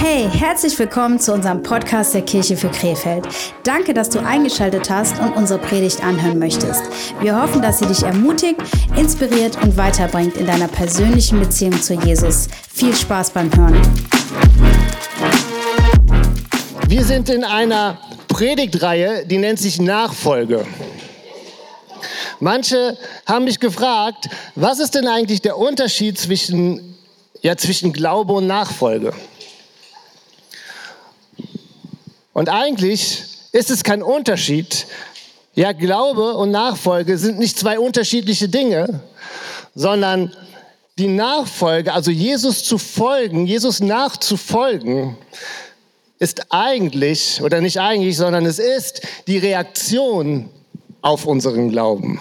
Hey, herzlich willkommen zu unserem Podcast der Kirche für Krefeld. Danke, dass du eingeschaltet hast und unsere Predigt anhören möchtest. Wir hoffen, dass sie dich ermutigt, inspiriert und weiterbringt in deiner persönlichen Beziehung zu Jesus. Viel Spaß beim Hören. Wir sind in einer Predigtreihe, die nennt sich Nachfolge. Manche haben mich gefragt, was ist denn eigentlich der Unterschied zwischen, ja, zwischen Glaube und Nachfolge? Und eigentlich ist es kein Unterschied. Ja, Glaube und Nachfolge sind nicht zwei unterschiedliche Dinge, sondern die Nachfolge, also Jesus zu folgen, Jesus nachzufolgen, ist eigentlich, oder nicht eigentlich, sondern es ist die Reaktion auf unseren Glauben.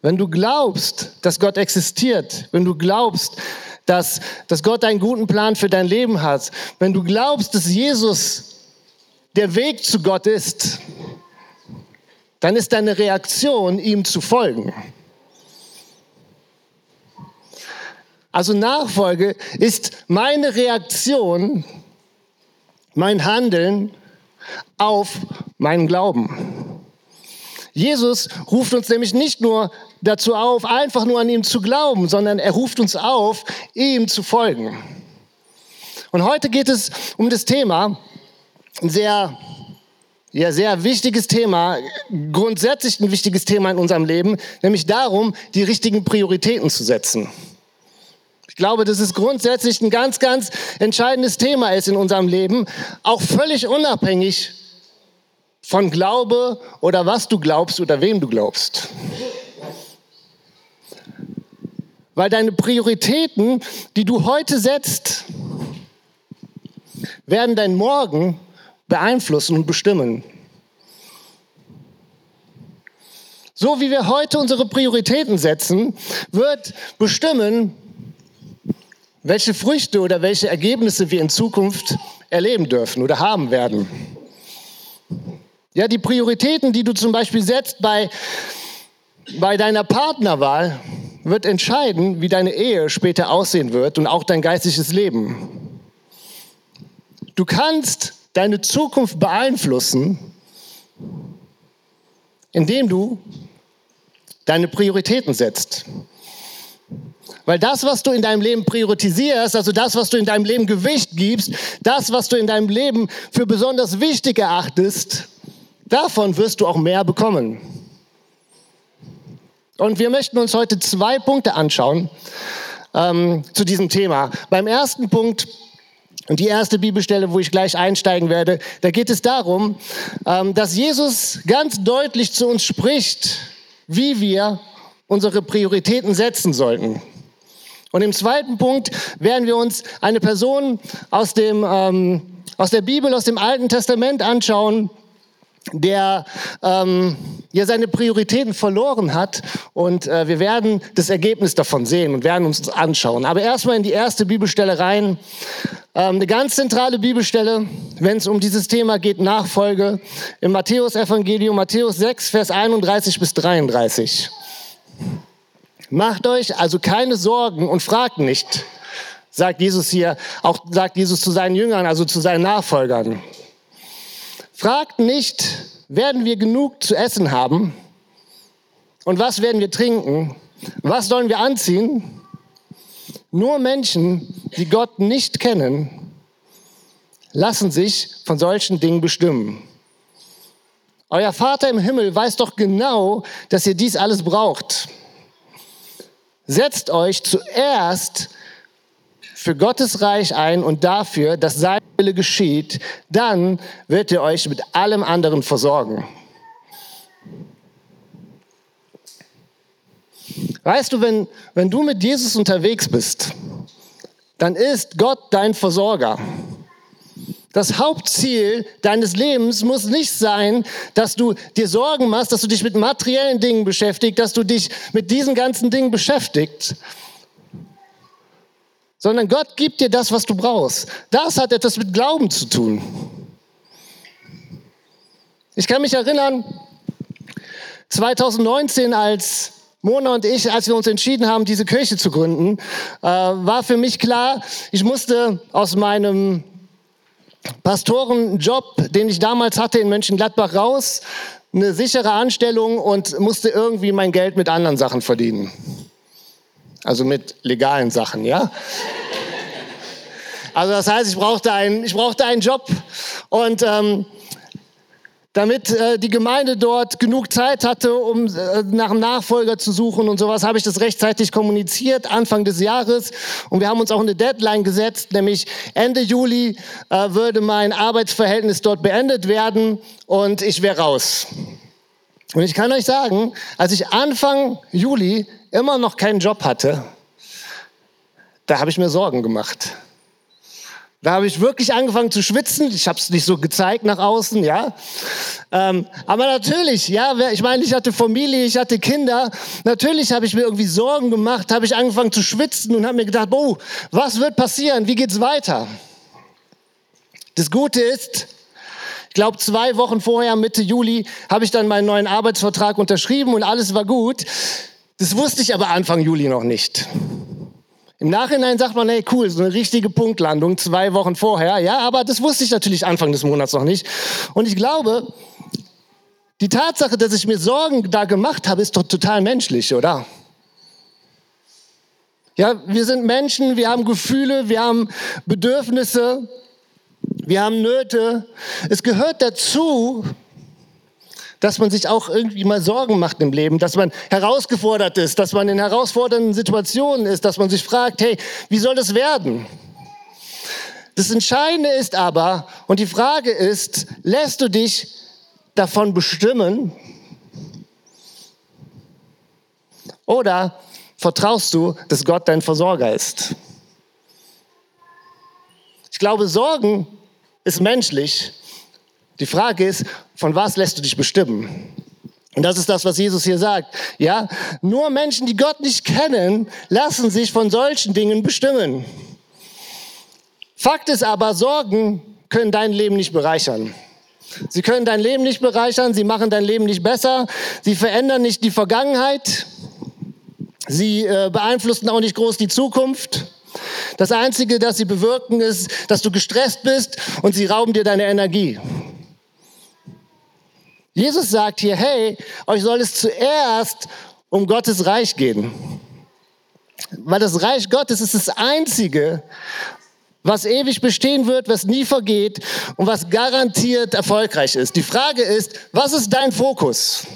Wenn du glaubst, dass Gott existiert, wenn du glaubst, dass, dass Gott einen guten Plan für dein Leben hat, wenn du glaubst, dass Jesus der Weg zu Gott ist, dann ist deine Reaktion, ihm zu folgen. Also Nachfolge ist meine Reaktion, mein Handeln auf meinen Glauben. Jesus ruft uns nämlich nicht nur dazu auf, einfach nur an ihm zu glauben, sondern er ruft uns auf, ihm zu folgen. Und heute geht es um das Thema, ein sehr, ja, sehr wichtiges Thema, grundsätzlich ein wichtiges Thema in unserem Leben, nämlich darum, die richtigen Prioritäten zu setzen. Ich glaube, dass es grundsätzlich ein ganz, ganz entscheidendes Thema ist in unserem Leben, auch völlig unabhängig von Glaube oder was du glaubst oder wem du glaubst. Weil deine Prioritäten, die du heute setzt, werden dein Morgen beeinflussen und bestimmen. So wie wir heute unsere Prioritäten setzen, wird bestimmen, welche Früchte oder welche Ergebnisse wir in Zukunft erleben dürfen oder haben werden. Ja, die Prioritäten, die du zum Beispiel setzt bei, bei deiner Partnerwahl, wird entscheiden, wie deine Ehe später aussehen wird und auch dein geistliches Leben. Du kannst deine Zukunft beeinflussen, indem du deine Prioritäten setzt. Weil das, was du in deinem Leben priorisierst, also das, was du in deinem Leben Gewicht gibst, das, was du in deinem Leben für besonders wichtig erachtest, Davon wirst du auch mehr bekommen. Und wir möchten uns heute zwei Punkte anschauen ähm, zu diesem Thema. Beim ersten Punkt, und die erste Bibelstelle, wo ich gleich einsteigen werde, da geht es darum, ähm, dass Jesus ganz deutlich zu uns spricht, wie wir unsere Prioritäten setzen sollten. Und im zweiten Punkt werden wir uns eine Person aus, dem, ähm, aus der Bibel, aus dem Alten Testament anschauen, der ähm, ja seine Prioritäten verloren hat und äh, wir werden das Ergebnis davon sehen und werden uns das anschauen. Aber erstmal in die erste Bibelstelle rein. Ähm, eine ganz zentrale Bibelstelle, wenn es um dieses Thema geht, Nachfolge im Matthäus-Evangelium, Matthäus 6, Vers 31 bis 33. Macht euch also keine Sorgen und fragt nicht, sagt Jesus hier, auch sagt Jesus zu seinen Jüngern, also zu seinen Nachfolgern. Fragt nicht, werden wir genug zu essen haben? Und was werden wir trinken? Was sollen wir anziehen? Nur Menschen, die Gott nicht kennen, lassen sich von solchen Dingen bestimmen. Euer Vater im Himmel weiß doch genau, dass ihr dies alles braucht. Setzt euch zuerst für Gottes Reich ein und dafür, dass sein Wille geschieht, dann wird er euch mit allem anderen versorgen. Weißt du, wenn, wenn du mit Jesus unterwegs bist, dann ist Gott dein Versorger. Das Hauptziel deines Lebens muss nicht sein, dass du dir Sorgen machst, dass du dich mit materiellen Dingen beschäftigst, dass du dich mit diesen ganzen Dingen beschäftigst, sondern Gott gibt dir das, was du brauchst. Das hat etwas mit Glauben zu tun. Ich kann mich erinnern, 2019, als Mona und ich, als wir uns entschieden haben, diese Kirche zu gründen, äh, war für mich klar, ich musste aus meinem Pastorenjob, den ich damals hatte in Mönchengladbach raus, eine sichere Anstellung und musste irgendwie mein Geld mit anderen Sachen verdienen. Also mit legalen Sachen, ja. Also das heißt, ich brauchte einen, ich brauchte einen Job und ähm, damit äh, die Gemeinde dort genug Zeit hatte, um äh, nach einem Nachfolger zu suchen und sowas, habe ich das rechtzeitig kommuniziert, Anfang des Jahres. Und wir haben uns auch eine Deadline gesetzt, nämlich Ende Juli äh, würde mein Arbeitsverhältnis dort beendet werden und ich wäre raus. Und ich kann euch sagen, als ich Anfang Juli immer noch keinen Job hatte, da habe ich mir Sorgen gemacht. Da habe ich wirklich angefangen zu schwitzen. Ich habe es nicht so gezeigt nach außen, ja. Ähm, aber natürlich, ja, ich meine, ich hatte Familie, ich hatte Kinder. Natürlich habe ich mir irgendwie Sorgen gemacht, habe ich angefangen zu schwitzen und habe mir gedacht, oh, was wird passieren? Wie geht's weiter? Das Gute ist, ich glaube, zwei Wochen vorher, Mitte Juli, habe ich dann meinen neuen Arbeitsvertrag unterschrieben und alles war gut. Das wusste ich aber Anfang Juli noch nicht. Im Nachhinein sagt man, hey, cool, so eine richtige Punktlandung zwei Wochen vorher. Ja, aber das wusste ich natürlich Anfang des Monats noch nicht. Und ich glaube, die Tatsache, dass ich mir Sorgen da gemacht habe, ist doch total menschlich, oder? Ja, wir sind Menschen, wir haben Gefühle, wir haben Bedürfnisse, wir haben Nöte. Es gehört dazu, dass man sich auch irgendwie mal Sorgen macht im Leben, dass man herausgefordert ist, dass man in herausfordernden Situationen ist, dass man sich fragt, hey, wie soll das werden? Das Entscheidende ist aber, und die Frage ist, lässt du dich davon bestimmen oder vertraust du, dass Gott dein Versorger ist? Ich glaube, Sorgen ist menschlich, die Frage ist, von was lässt du dich bestimmen? Und das ist das, was Jesus hier sagt. Ja, nur Menschen, die Gott nicht kennen, lassen sich von solchen Dingen bestimmen. Fakt ist aber, Sorgen können dein Leben nicht bereichern. Sie können dein Leben nicht bereichern, sie machen dein Leben nicht besser, sie verändern nicht die Vergangenheit, sie äh, beeinflussen auch nicht groß die Zukunft. Das Einzige, das sie bewirken, ist, dass du gestresst bist und sie rauben dir deine Energie. Jesus sagt hier, hey, euch soll es zuerst um Gottes Reich gehen. Weil das Reich Gottes ist das Einzige, was ewig bestehen wird, was nie vergeht und was garantiert erfolgreich ist. Die Frage ist, was ist dein Fokus?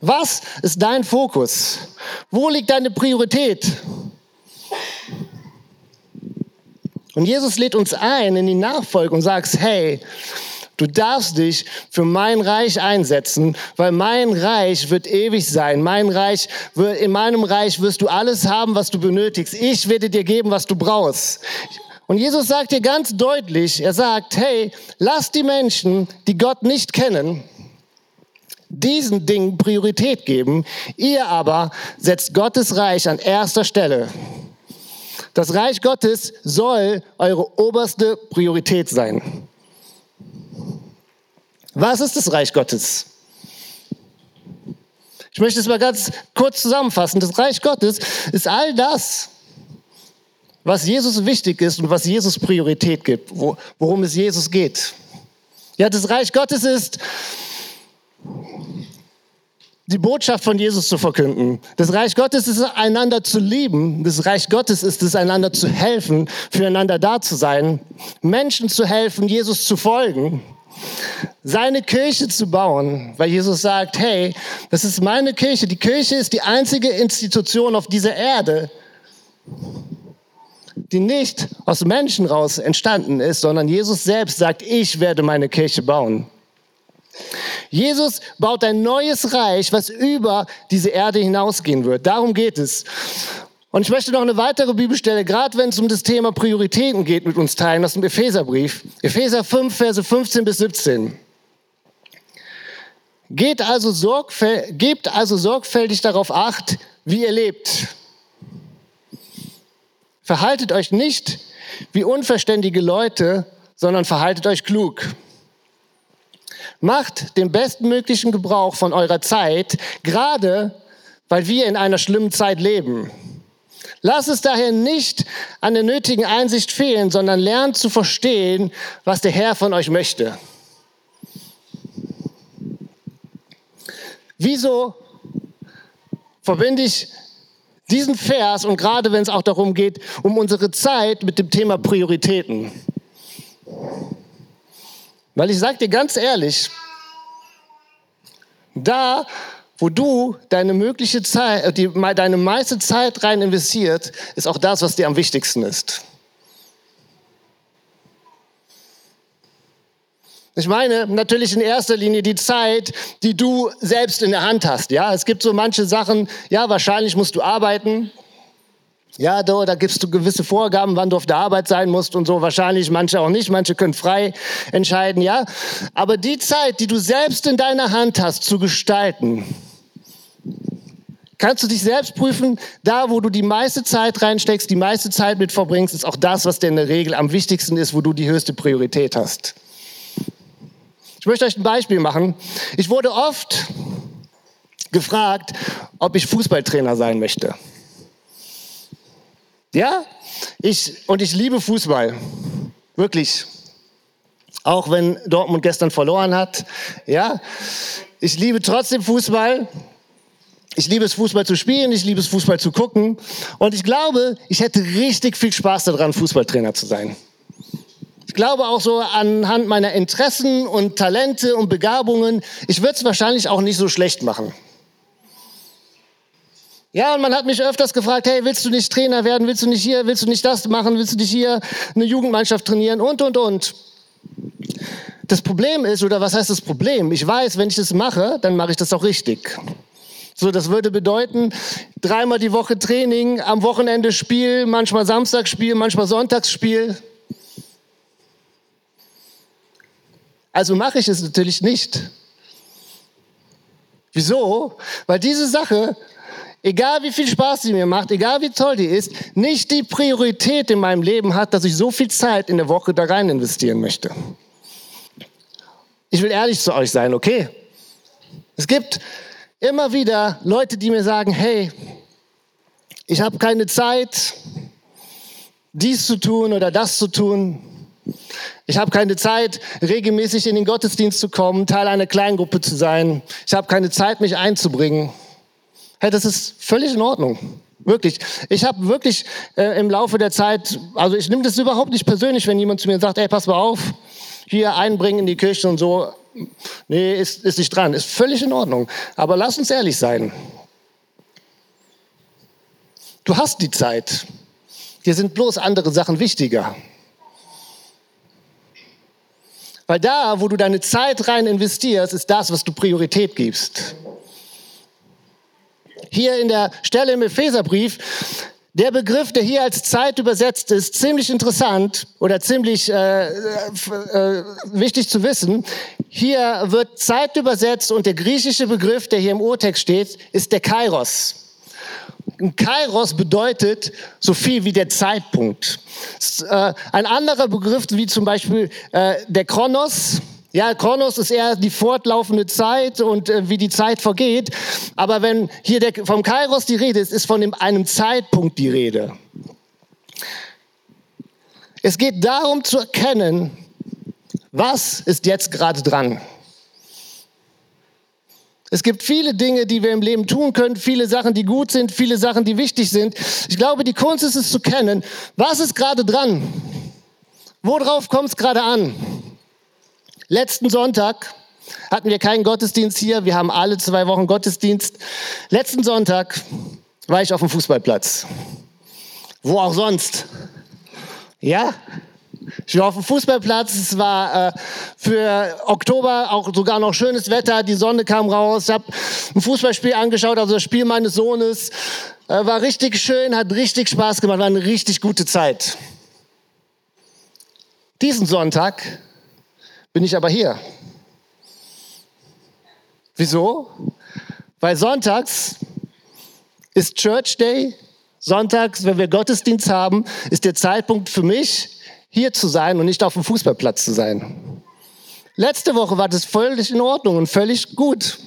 Was ist dein Fokus? Wo liegt deine Priorität? Und Jesus lädt uns ein in die Nachfolge und sagt, hey, Du darfst dich für mein Reich einsetzen, weil mein Reich wird ewig sein. Mein Reich in meinem Reich wirst du alles haben, was du benötigst. Ich werde dir geben, was du brauchst. Und Jesus sagt dir ganz deutlich, er sagt, hey, lass die Menschen, die Gott nicht kennen, diesen Dingen Priorität geben. Ihr aber setzt Gottes Reich an erster Stelle. Das Reich Gottes soll eure oberste Priorität sein. Was ist das Reich Gottes? Ich möchte es mal ganz kurz zusammenfassen. Das Reich Gottes ist all das, was Jesus wichtig ist und was Jesus Priorität gibt, worum es Jesus geht. Ja, das Reich Gottes ist die Botschaft von Jesus zu verkünden. Das Reich Gottes ist einander zu lieben. Das Reich Gottes ist es, einander zu helfen, füreinander da zu sein, Menschen zu helfen, Jesus zu folgen seine Kirche zu bauen, weil Jesus sagt, hey, das ist meine Kirche. Die Kirche ist die einzige Institution auf dieser Erde, die nicht aus Menschen raus entstanden ist, sondern Jesus selbst sagt, ich werde meine Kirche bauen. Jesus baut ein neues Reich, was über diese Erde hinausgehen wird. Darum geht es. Und ich möchte noch eine weitere Bibelstelle, gerade wenn es um das Thema Prioritäten geht, mit uns teilen aus dem Epheserbrief. Epheser 5, Verse 15 bis 17. Geht also gebt also sorgfältig darauf acht, wie ihr lebt. Verhaltet euch nicht wie unverständige Leute, sondern verhaltet euch klug. Macht den bestmöglichen Gebrauch von eurer Zeit, gerade weil wir in einer schlimmen Zeit leben. Lasst es daher nicht an der nötigen Einsicht fehlen, sondern lernt zu verstehen, was der Herr von euch möchte. Wieso verbinde ich diesen Vers und gerade wenn es auch darum geht, um unsere Zeit mit dem Thema Prioritäten? Weil ich sage dir ganz ehrlich, da, wo du deine mögliche Zeit, äh, die, deine meiste Zeit rein investiert, ist auch das, was dir am wichtigsten ist. Ich meine natürlich in erster Linie die Zeit, die du selbst in der Hand hast. Ja, es gibt so manche Sachen. Ja, wahrscheinlich musst du arbeiten. Ja, da, da gibst du gewisse Vorgaben, wann du auf der Arbeit sein musst und so. Wahrscheinlich manche auch nicht. Manche können frei entscheiden. Ja, aber die Zeit, die du selbst in deiner Hand hast, zu gestalten, kannst du dich selbst prüfen. Da, wo du die meiste Zeit reinsteckst, die meiste Zeit mit verbringst, ist auch das, was dir in der Regel am wichtigsten ist, wo du die höchste Priorität hast. Ich möchte euch ein Beispiel machen. Ich wurde oft gefragt, ob ich Fußballtrainer sein möchte. Ja, ich, und ich liebe Fußball. Wirklich. Auch wenn Dortmund gestern verloren hat. Ja, ich liebe trotzdem Fußball. Ich liebe es, Fußball zu spielen. Ich liebe es, Fußball zu gucken. Und ich glaube, ich hätte richtig viel Spaß daran, Fußballtrainer zu sein glaube auch so anhand meiner Interessen und Talente und Begabungen, ich würde es wahrscheinlich auch nicht so schlecht machen. Ja, und man hat mich öfters gefragt, hey, willst du nicht Trainer werden? Willst du nicht hier? Willst du nicht das machen? Willst du nicht hier eine Jugendmannschaft trainieren? Und, und, und. Das Problem ist, oder was heißt das Problem? Ich weiß, wenn ich das mache, dann mache ich das auch richtig. So, das würde bedeuten, dreimal die Woche Training, am Wochenende Spiel, manchmal Samstagsspiel, manchmal Sonntagsspiel. Also mache ich es natürlich nicht. Wieso? Weil diese Sache, egal wie viel Spaß sie mir macht, egal wie toll die ist, nicht die Priorität in meinem Leben hat, dass ich so viel Zeit in der Woche da rein investieren möchte. Ich will ehrlich zu euch sein, okay? Es gibt immer wieder Leute, die mir sagen, hey, ich habe keine Zeit, dies zu tun oder das zu tun. Ich habe keine Zeit, regelmäßig in den Gottesdienst zu kommen, Teil einer Kleingruppe zu sein. Ich habe keine Zeit, mich einzubringen. Hey, das ist völlig in Ordnung. Wirklich. Ich habe wirklich äh, im Laufe der Zeit, also ich nehme das überhaupt nicht persönlich, wenn jemand zu mir sagt, ey, pass mal auf, hier einbringen in die Kirche und so. Nee, ist, ist nicht dran. Ist völlig in Ordnung. Aber lass uns ehrlich sein. Du hast die Zeit. Dir sind bloß andere Sachen wichtiger. Weil da, wo du deine Zeit rein investierst, ist das, was du Priorität gibst. Hier in der Stelle im Epheserbrief, der Begriff, der hier als Zeit übersetzt ist, ziemlich interessant oder ziemlich äh, äh, wichtig zu wissen. Hier wird Zeit übersetzt und der griechische Begriff, der hier im Urtext steht, ist der Kairos. Kairos bedeutet so viel wie der Zeitpunkt. Äh, ein anderer Begriff wie zum Beispiel äh, der Kronos. Ja, Kronos ist eher die fortlaufende Zeit und äh, wie die Zeit vergeht. Aber wenn hier der, vom Kairos die Rede ist, ist von dem, einem Zeitpunkt die Rede. Es geht darum zu erkennen, was ist jetzt gerade dran. Es gibt viele Dinge, die wir im Leben tun können, viele Sachen, die gut sind, viele Sachen, die wichtig sind. Ich glaube, die Kunst ist es zu kennen, was ist gerade dran? Worauf kommt es gerade an? Letzten Sonntag hatten wir keinen Gottesdienst hier. Wir haben alle zwei Wochen Gottesdienst. Letzten Sonntag war ich auf dem Fußballplatz. Wo auch sonst. Ja? Ich war auf dem Fußballplatz, es war äh, für Oktober auch sogar noch schönes Wetter, die Sonne kam raus. Ich habe ein Fußballspiel angeschaut, also das Spiel meines Sohnes. Äh, war richtig schön, hat richtig Spaß gemacht, war eine richtig gute Zeit. Diesen Sonntag bin ich aber hier. Wieso? Weil sonntags ist Church Day. Sonntags, wenn wir Gottesdienst haben, ist der Zeitpunkt für mich, hier zu sein und nicht auf dem Fußballplatz zu sein. Letzte Woche war das völlig in Ordnung und völlig gut.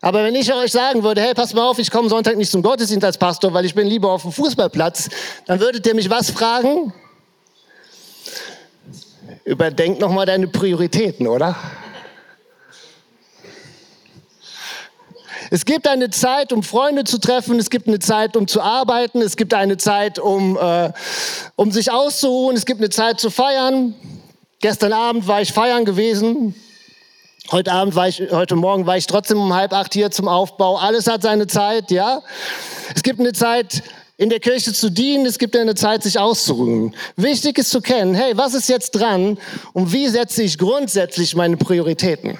Aber wenn ich euch sagen würde, hey, pass mal auf, ich komme Sonntag nicht zum Gottesdienst als Pastor, weil ich bin lieber auf dem Fußballplatz, dann würdet ihr mich was fragen? Überdenk nochmal deine Prioritäten, oder? Es gibt eine Zeit, um Freunde zu treffen, es gibt eine Zeit, um zu arbeiten, es gibt eine Zeit, um, äh, um sich auszuruhen, es gibt eine Zeit zu feiern. Gestern Abend war ich feiern gewesen. Heute Abend war ich, heute Morgen war ich trotzdem um halb acht hier zum Aufbau. Alles hat seine Zeit, ja. Es gibt eine Zeit, in der Kirche zu dienen, es gibt eine Zeit, sich auszuruhen. Wichtig ist zu kennen, hey, was ist jetzt dran und wie setze ich grundsätzlich meine Prioritäten?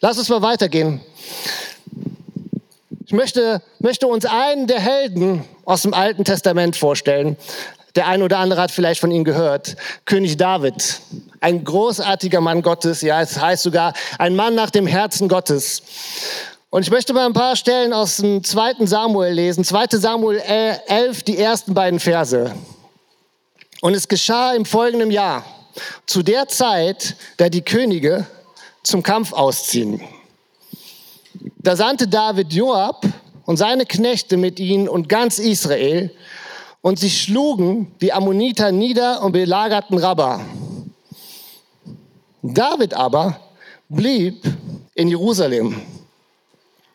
Lass uns mal weitergehen. Ich möchte, möchte uns einen der Helden aus dem Alten Testament vorstellen. Der eine oder andere hat vielleicht von ihm gehört. König David. Ein großartiger Mann Gottes. Ja, es heißt sogar ein Mann nach dem Herzen Gottes. Und ich möchte mal ein paar Stellen aus dem zweiten Samuel lesen. 2. Samuel 11, die ersten beiden Verse. Und es geschah im folgenden Jahr, zu der Zeit, da die Könige zum Kampf ausziehen. Da sandte David Joab und seine Knechte mit ihnen und ganz Israel und sie schlugen die Ammoniter nieder und belagerten Rabba. David aber blieb in Jerusalem.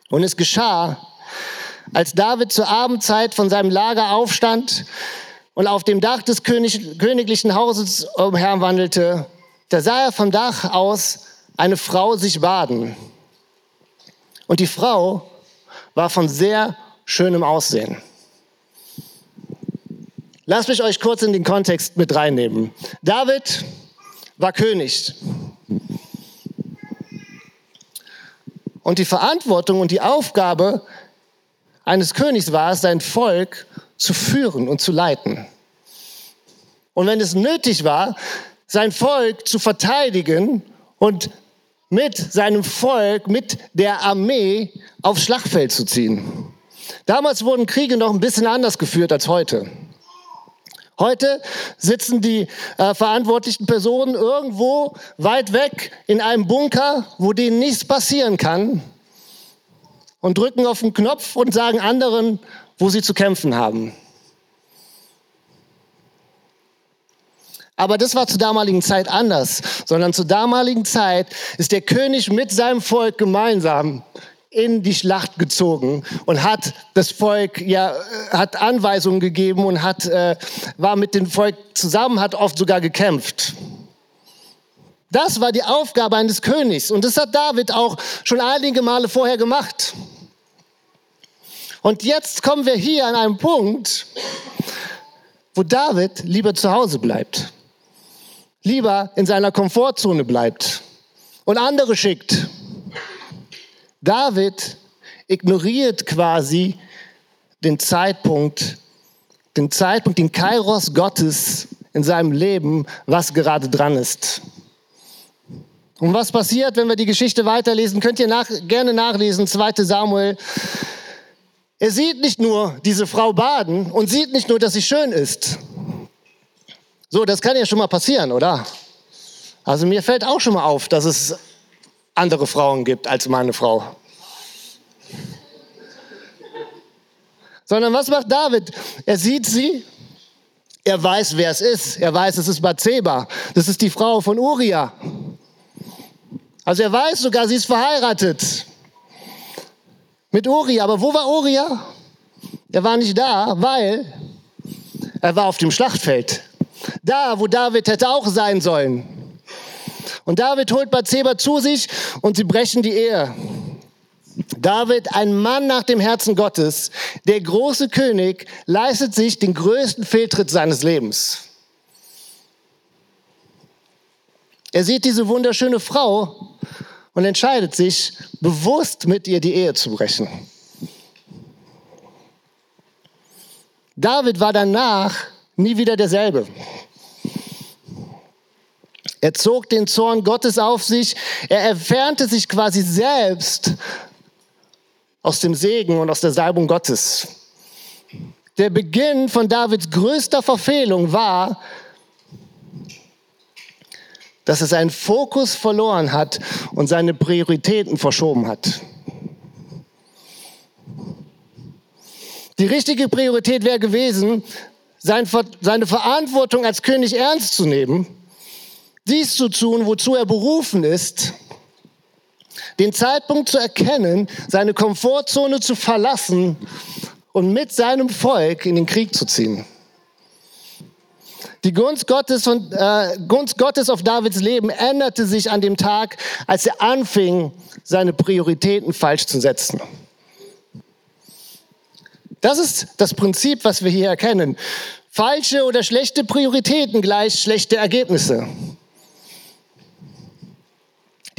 Und es geschah, als David zur Abendzeit von seinem Lager aufstand und auf dem Dach des König, königlichen Hauses umherwandelte, da sah er vom Dach aus eine Frau sich baden. Und die Frau war von sehr schönem Aussehen. Lasst mich euch kurz in den Kontext mit reinnehmen. David war König. Und die Verantwortung und die Aufgabe eines Königs war es, sein Volk zu führen und zu leiten. Und wenn es nötig war, sein Volk zu verteidigen und mit seinem Volk, mit der Armee aufs Schlachtfeld zu ziehen. Damals wurden Kriege noch ein bisschen anders geführt als heute. Heute sitzen die äh, verantwortlichen Personen irgendwo weit weg in einem Bunker, wo denen nichts passieren kann und drücken auf den Knopf und sagen anderen, wo sie zu kämpfen haben. Aber das war zur damaligen Zeit anders, sondern zur damaligen Zeit ist der König mit seinem Volk gemeinsam in die Schlacht gezogen und hat das Volk ja hat Anweisungen gegeben und hat äh, war mit dem Volk zusammen, hat oft sogar gekämpft. Das war die Aufgabe eines Königs und das hat David auch schon einige Male vorher gemacht. Und jetzt kommen wir hier an einen Punkt, wo David lieber zu Hause bleibt lieber in seiner Komfortzone bleibt und andere schickt. David ignoriert quasi den Zeitpunkt, den Zeitpunkt, den Kairos Gottes in seinem Leben, was gerade dran ist. Und was passiert, wenn wir die Geschichte weiterlesen? Könnt ihr nach, gerne nachlesen, 2 Samuel. Er sieht nicht nur diese Frau baden und sieht nicht nur, dass sie schön ist, so, das kann ja schon mal passieren, oder? Also mir fällt auch schon mal auf, dass es andere Frauen gibt als meine Frau. Sondern was macht David? Er sieht sie, er weiß, wer es ist. Er weiß, es ist Bathseba. Das ist die Frau von Uriah. Also er weiß sogar, sie ist verheiratet mit Uriah. Aber wo war Uriah? Er war nicht da, weil er war auf dem Schlachtfeld. Da, wo David hätte auch sein sollen. Und David holt Bathseba zu sich und sie brechen die Ehe. David, ein Mann nach dem Herzen Gottes, der große König, leistet sich den größten Fehltritt seines Lebens. Er sieht diese wunderschöne Frau und entscheidet sich, bewusst mit ihr die Ehe zu brechen. David war danach nie wieder derselbe. Er zog den Zorn Gottes auf sich. Er entfernte sich quasi selbst aus dem Segen und aus der Salbung Gottes. Der Beginn von Davids größter Verfehlung war, dass er seinen Fokus verloren hat und seine Prioritäten verschoben hat. Die richtige Priorität wäre gewesen, seine Verantwortung als König ernst zu nehmen, dies zu tun, wozu er berufen ist, den Zeitpunkt zu erkennen, seine Komfortzone zu verlassen und mit seinem Volk in den Krieg zu ziehen. Die Gunst Gottes, und, äh, Gunst Gottes auf Davids Leben änderte sich an dem Tag, als er anfing, seine Prioritäten falsch zu setzen. Das ist das Prinzip, was wir hier erkennen. Falsche oder schlechte Prioritäten gleich schlechte Ergebnisse.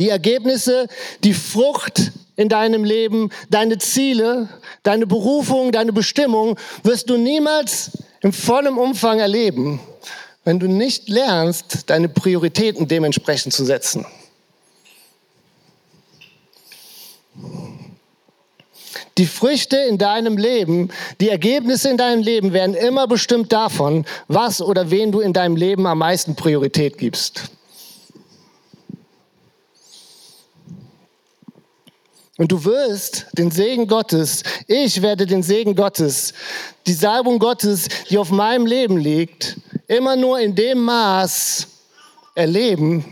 Die Ergebnisse, die Frucht in deinem Leben, deine Ziele, deine Berufung, deine Bestimmung wirst du niemals im vollen Umfang erleben, wenn du nicht lernst, deine Prioritäten dementsprechend zu setzen. Die Früchte in deinem Leben, die Ergebnisse in deinem Leben werden immer bestimmt davon, was oder wen du in deinem Leben am meisten Priorität gibst. Und du wirst den Segen Gottes, ich werde den Segen Gottes, die Salbung Gottes, die auf meinem Leben liegt, immer nur in dem Maß erleben,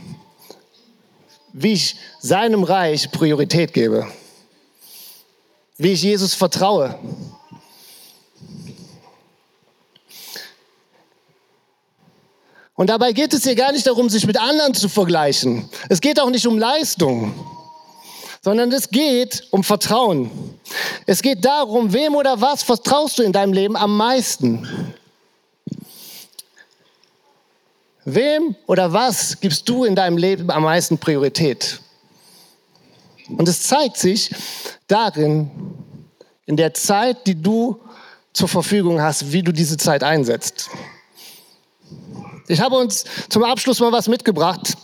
wie ich seinem Reich Priorität gebe wie ich Jesus vertraue. Und dabei geht es hier gar nicht darum, sich mit anderen zu vergleichen. Es geht auch nicht um Leistung, sondern es geht um Vertrauen. Es geht darum, wem oder was vertraust du in deinem Leben am meisten? Wem oder was gibst du in deinem Leben am meisten Priorität? Und es zeigt sich darin, in der Zeit, die du zur Verfügung hast, wie du diese Zeit einsetzt. Ich habe uns zum Abschluss mal was mitgebracht.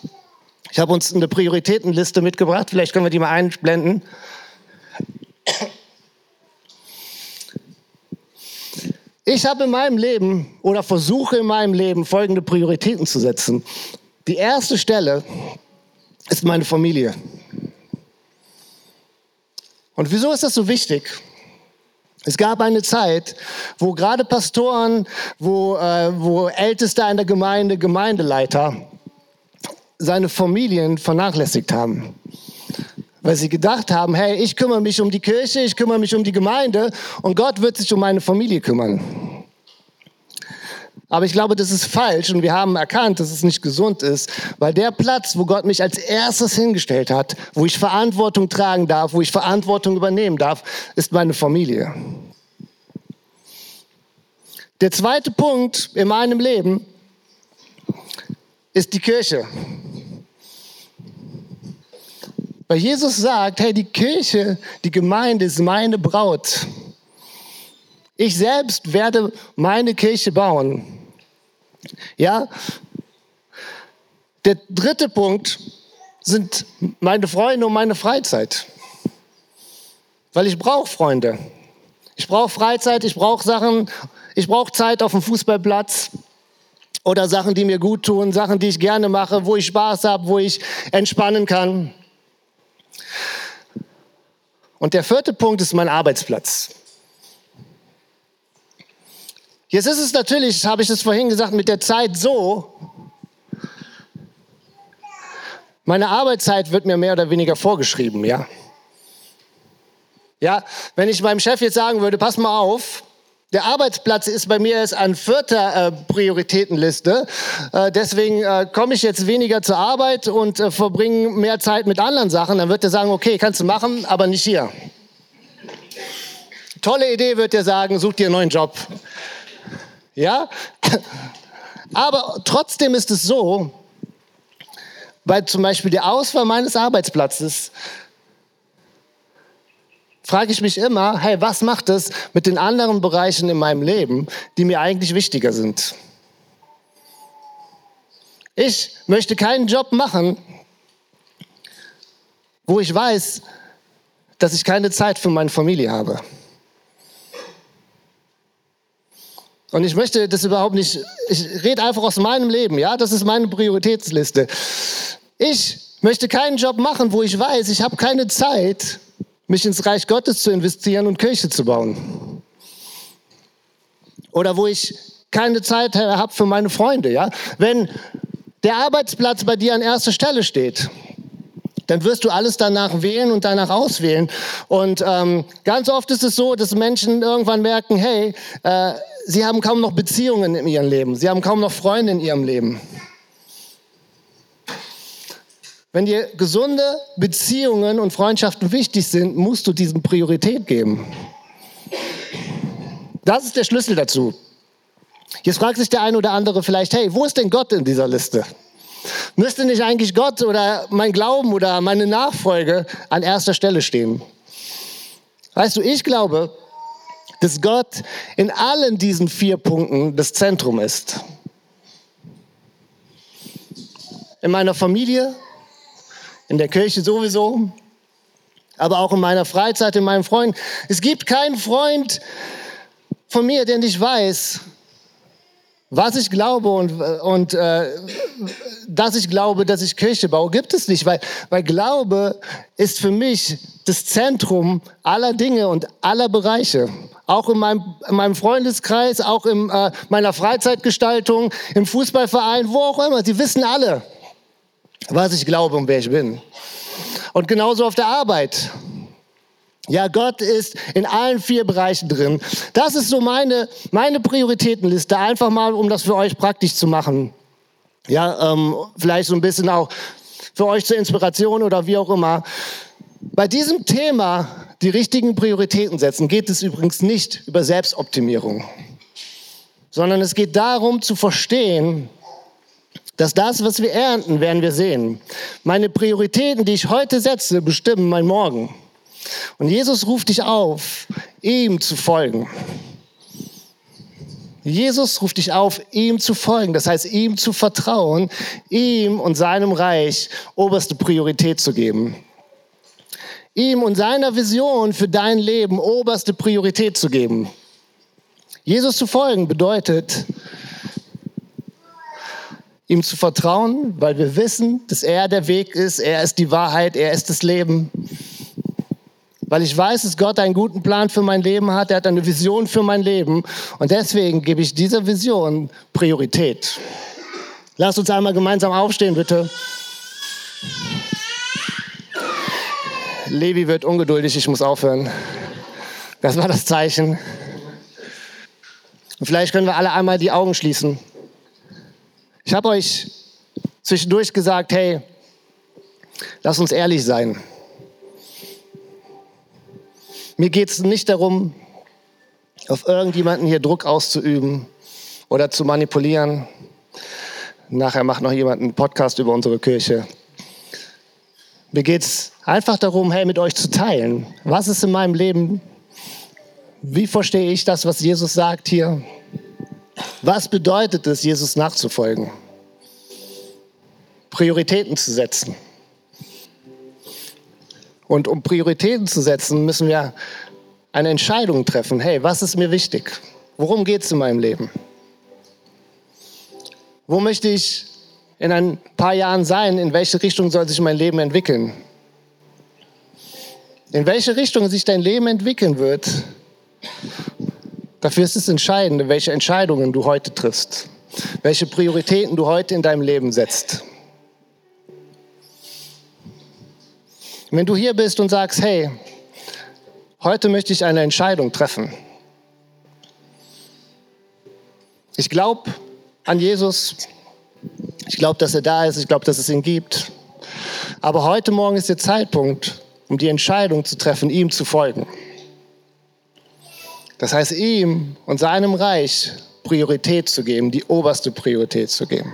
Ich habe uns eine Prioritätenliste mitgebracht. Vielleicht können wir die mal einblenden. Ich habe in meinem Leben oder versuche in meinem Leben folgende Prioritäten zu setzen. Die erste Stelle ist meine Familie. Und wieso ist das so wichtig? Es gab eine Zeit, wo gerade Pastoren, wo, äh, wo Älteste in der Gemeinde, Gemeindeleiter seine Familien vernachlässigt haben. Weil sie gedacht haben, hey, ich kümmere mich um die Kirche, ich kümmere mich um die Gemeinde und Gott wird sich um meine Familie kümmern. Aber ich glaube, das ist falsch und wir haben erkannt, dass es nicht gesund ist, weil der Platz, wo Gott mich als erstes hingestellt hat, wo ich Verantwortung tragen darf, wo ich Verantwortung übernehmen darf, ist meine Familie. Der zweite Punkt in meinem Leben ist die Kirche. Weil Jesus sagt, hey, die Kirche, die Gemeinde ist meine Braut. Ich selbst werde meine Kirche bauen. Ja? Der dritte Punkt sind meine Freunde und meine Freizeit. Weil ich brauche Freunde. Ich brauche Freizeit, ich brauche Sachen, ich brauche Zeit auf dem Fußballplatz oder Sachen, die mir gut tun, Sachen, die ich gerne mache, wo ich Spaß habe, wo ich entspannen kann. Und der vierte Punkt ist mein Arbeitsplatz. Jetzt ist es natürlich, habe ich es vorhin gesagt, mit der Zeit so, meine Arbeitszeit wird mir mehr oder weniger vorgeschrieben, ja. Ja, wenn ich meinem Chef jetzt sagen würde, pass mal auf, der Arbeitsplatz ist bei mir jetzt an vierter äh, Prioritätenliste. Äh, deswegen äh, komme ich jetzt weniger zur Arbeit und äh, verbringe mehr Zeit mit anderen Sachen. Dann wird er sagen, okay, kannst du machen, aber nicht hier. Tolle Idee, wird er sagen, such dir einen neuen Job. Ja? Aber trotzdem ist es so, bei zum Beispiel der Auswahl meines Arbeitsplatzes, frage ich mich immer, hey, was macht es mit den anderen Bereichen in meinem Leben, die mir eigentlich wichtiger sind? Ich möchte keinen Job machen, wo ich weiß, dass ich keine Zeit für meine Familie habe. Und ich möchte das überhaupt nicht, ich rede einfach aus meinem Leben, ja, das ist meine Prioritätsliste. Ich möchte keinen Job machen, wo ich weiß, ich habe keine Zeit, mich ins Reich Gottes zu investieren und Kirche zu bauen. Oder wo ich keine Zeit habe für meine Freunde. Ja? Wenn der Arbeitsplatz bei dir an erster Stelle steht, dann wirst du alles danach wählen und danach auswählen. Und ähm, ganz oft ist es so, dass Menschen irgendwann merken, hey, äh, sie haben kaum noch Beziehungen in ihrem Leben, sie haben kaum noch Freunde in ihrem Leben. Wenn dir gesunde Beziehungen und Freundschaften wichtig sind, musst du diesen Priorität geben. Das ist der Schlüssel dazu. Jetzt fragt sich der eine oder andere vielleicht, hey, wo ist denn Gott in dieser Liste? Müsste nicht eigentlich Gott oder mein Glauben oder meine Nachfolge an erster Stelle stehen? Weißt du, ich glaube, dass Gott in allen diesen vier Punkten das Zentrum ist. In meiner Familie, in der Kirche sowieso, aber auch in meiner Freizeit, in meinen Freunden. Es gibt keinen Freund von mir, der nicht weiß, was ich glaube und, und äh, dass ich glaube, dass ich Kirche baue, gibt es nicht, weil, weil Glaube ist für mich das Zentrum aller Dinge und aller Bereiche. Auch in meinem, in meinem Freundeskreis, auch in äh, meiner Freizeitgestaltung, im Fußballverein, wo auch immer. Sie wissen alle, was ich glaube und wer ich bin. Und genauso auf der Arbeit. Ja, Gott ist in allen vier Bereichen drin. Das ist so meine, meine Prioritätenliste, einfach mal, um das für euch praktisch zu machen. Ja, ähm, vielleicht so ein bisschen auch für euch zur Inspiration oder wie auch immer. Bei diesem Thema die richtigen Prioritäten setzen geht es übrigens nicht über Selbstoptimierung, sondern es geht darum zu verstehen, dass das, was wir ernten, werden wir sehen. Meine Prioritäten, die ich heute setze, bestimmen mein Morgen. Und Jesus ruft dich auf, ihm zu folgen. Jesus ruft dich auf, ihm zu folgen, das heißt, ihm zu vertrauen, ihm und seinem Reich oberste Priorität zu geben. Ihm und seiner Vision für dein Leben oberste Priorität zu geben. Jesus zu folgen bedeutet, ihm zu vertrauen, weil wir wissen, dass er der Weg ist, er ist die Wahrheit, er ist das Leben. Weil ich weiß, dass Gott einen guten Plan für mein Leben hat, er hat eine Vision für mein Leben und deswegen gebe ich dieser Vision Priorität. Lass uns einmal gemeinsam aufstehen, bitte. Levi wird ungeduldig, ich muss aufhören. Das war das Zeichen. Und vielleicht können wir alle einmal die Augen schließen. Ich habe euch zwischendurch gesagt, hey, lass uns ehrlich sein. Mir geht es nicht darum, auf irgendjemanden hier Druck auszuüben oder zu manipulieren. Nachher macht noch jemand einen Podcast über unsere Kirche. Mir geht es einfach darum, hey, mit euch zu teilen. Was ist in meinem Leben? Wie verstehe ich das, was Jesus sagt hier? Was bedeutet es, Jesus nachzufolgen? Prioritäten zu setzen. Und um Prioritäten zu setzen, müssen wir eine Entscheidung treffen. Hey, was ist mir wichtig? Worum geht es in meinem Leben? Wo möchte ich in ein paar Jahren sein? In welche Richtung soll sich mein Leben entwickeln? In welche Richtung sich dein Leben entwickeln wird, Dafür ist es entscheidend, welche Entscheidungen du heute triffst, welche Prioritäten du heute in deinem Leben setzt. Wenn du hier bist und sagst, hey, heute möchte ich eine Entscheidung treffen. Ich glaube an Jesus. Ich glaube, dass er da ist. Ich glaube, dass es ihn gibt. Aber heute Morgen ist der Zeitpunkt, um die Entscheidung zu treffen, ihm zu folgen. Das heißt, ihm und seinem Reich Priorität zu geben, die oberste Priorität zu geben.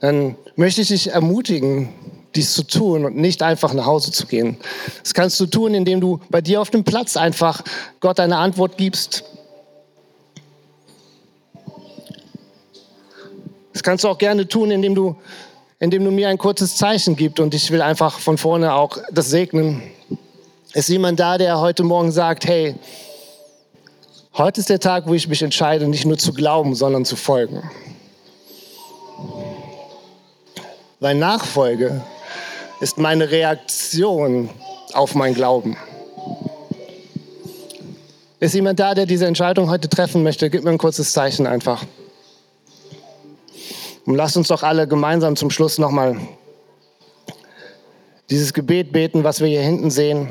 Dann möchte ich dich ermutigen, dies zu tun und nicht einfach nach Hause zu gehen. Das kannst du tun, indem du bei dir auf dem Platz einfach Gott eine Antwort gibst. Das kannst du auch gerne tun, indem du, indem du mir ein kurzes Zeichen gibst und ich will einfach von vorne auch das segnen. Ist jemand da, der heute Morgen sagt, hey, heute ist der Tag, wo ich mich entscheide, nicht nur zu glauben, sondern zu folgen. weil Nachfolge ist meine Reaktion auf mein Glauben. Ist jemand da, der diese Entscheidung heute treffen möchte? Gib mir ein kurzes Zeichen einfach. Und lasst uns doch alle gemeinsam zum Schluss nochmal dieses Gebet beten, was wir hier hinten sehen.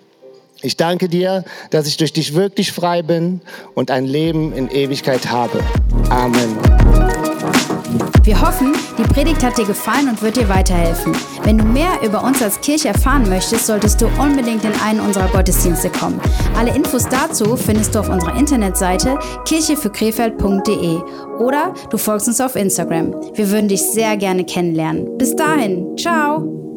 Ich danke dir, dass ich durch dich wirklich frei bin und ein Leben in Ewigkeit habe. Amen. Wir hoffen, die Predigt hat dir gefallen und wird dir weiterhelfen. Wenn du mehr über uns als Kirche erfahren möchtest, solltest du unbedingt in einen unserer Gottesdienste kommen. Alle Infos dazu findest du auf unserer Internetseite kircheführkrefeld.de oder du folgst uns auf Instagram. Wir würden dich sehr gerne kennenlernen. Bis dahin, ciao!